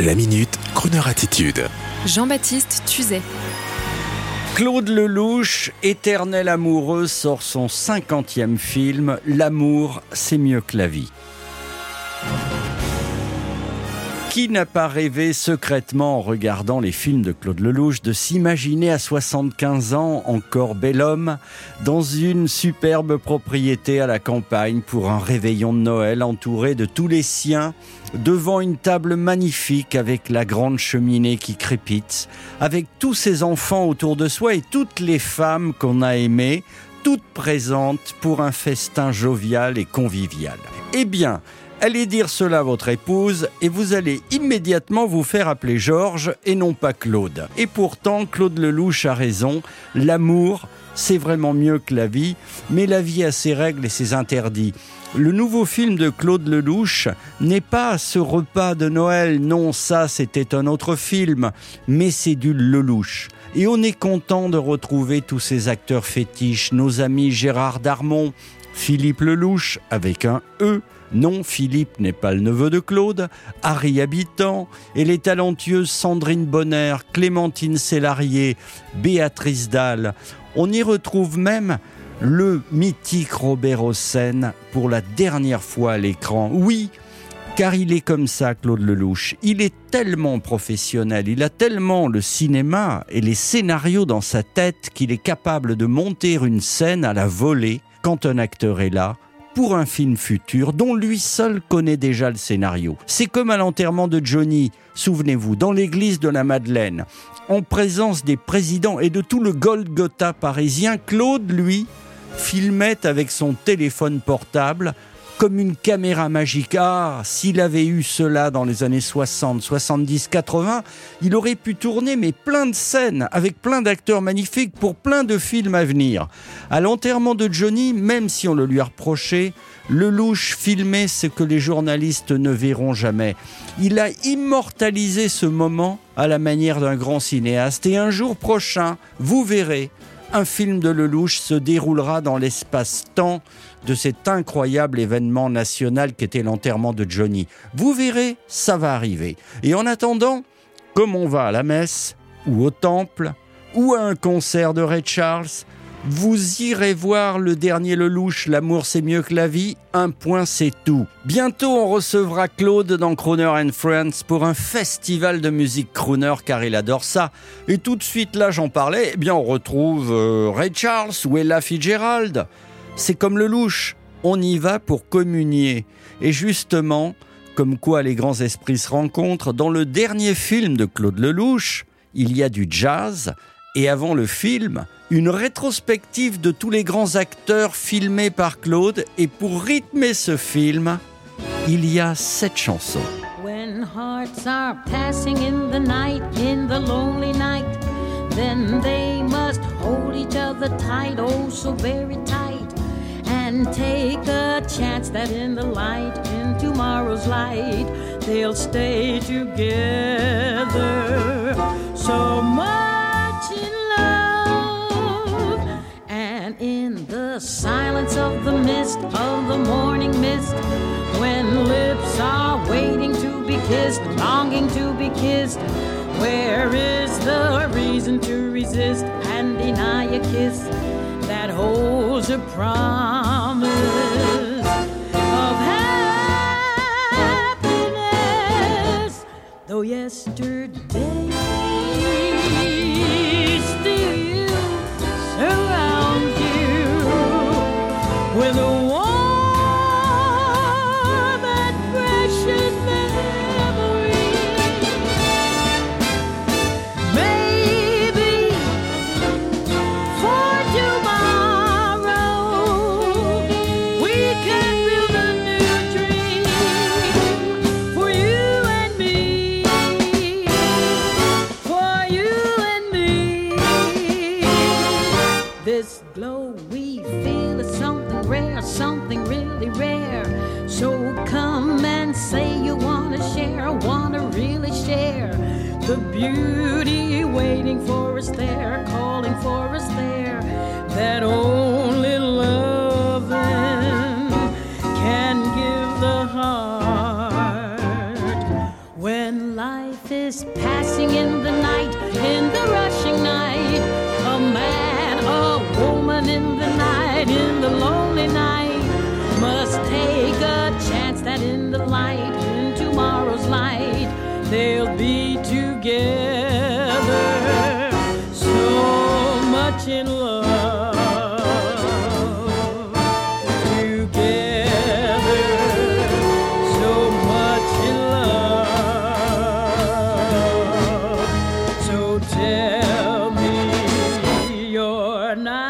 La minute, Kroneur attitude. Jean-Baptiste Tuzet. Claude Lelouch, éternel amoureux, sort son cinquantième film. L'amour, c'est mieux que la vie. Qui n'a pas rêvé secrètement en regardant les films de Claude Lelouch de s'imaginer à 75 ans encore bel homme dans une superbe propriété à la campagne pour un réveillon de Noël entouré de tous les siens devant une table magnifique avec la grande cheminée qui crépite, avec tous ses enfants autour de soi et toutes les femmes qu'on a aimées, toutes présentes pour un festin jovial et convivial. Eh bien, Allez dire cela à votre épouse et vous allez immédiatement vous faire appeler Georges et non pas Claude. Et pourtant, Claude Lelouch a raison, l'amour, c'est vraiment mieux que la vie, mais la vie a ses règles et ses interdits. Le nouveau film de Claude Lelouch n'est pas ce repas de Noël, non, ça c'était un autre film, mais c'est du Lelouch. Et on est content de retrouver tous ces acteurs fétiches, nos amis Gérard Darmon, Philippe Lelouch avec un E, non, Philippe n'est pas le neveu de Claude, Harry Habitant et les talentueuses Sandrine Bonner, Clémentine Célarier, Béatrice Dalle. On y retrouve même le mythique Robert Hossein pour la dernière fois à l'écran. Oui, car il est comme ça, Claude Lelouch. Il est tellement professionnel, il a tellement le cinéma et les scénarios dans sa tête qu'il est capable de monter une scène à la volée quand un acteur est là pour un film futur dont lui seul connaît déjà le scénario. C'est comme à l'enterrement de Johnny, souvenez-vous, dans l'église de la Madeleine, en présence des présidents et de tout le Golgotha parisien, Claude, lui, filmait avec son téléphone portable comme une caméra magique. Ah, s'il avait eu cela dans les années 60, 70, 80, il aurait pu tourner mais plein de scènes avec plein d'acteurs magnifiques pour plein de films à venir. À l'enterrement de Johnny, même si on le lui a reproché, Lelouch filmait ce que les journalistes ne verront jamais. Il a immortalisé ce moment à la manière d'un grand cinéaste et un jour prochain, vous verrez, un film de Lelouch se déroulera dans l'espace-temps de cet incroyable événement national qu'était l'enterrement de Johnny. Vous verrez, ça va arriver. Et en attendant, comme on va à la messe, ou au temple, ou à un concert de Ray Charles, vous irez voir le dernier Lelouch, L'amour c'est mieux que la vie, un point c'est tout. Bientôt on recevra Claude dans Crooner and Friends pour un festival de musique crooner car il adore ça. Et tout de suite là j'en parlais, eh bien on retrouve euh, Ray Charles ou Ella Fitzgerald. C'est comme Lelouch, on y va pour communier. Et justement, comme quoi les grands esprits se rencontrent, dans le dernier film de Claude Lelouch, il y a du jazz et avant le film, une rétrospective de tous les grands acteurs filmés par Claude. Et pour rythmer ce film, il y a cette chanson. When hearts are passing in the night, in the lonely night, then they must hold each other tight, oh so very tight, and take a chance that in the light, in tomorrow's light, they'll stay together. So much. Kissed, longing to be kissed. Where is the reason to resist and deny a kiss that holds a promise of happiness? Though yesterday this glow we feel is something rare, something really rare. So come and say you wanna share, wanna really share the beauty waiting for us there, calling for us there. That only love can give the heart when life is passing in the night night, in the lonely night, must take a chance that in the light, in tomorrow's light, they'll be together. So much in love. Together, so much in love. So tell me you're not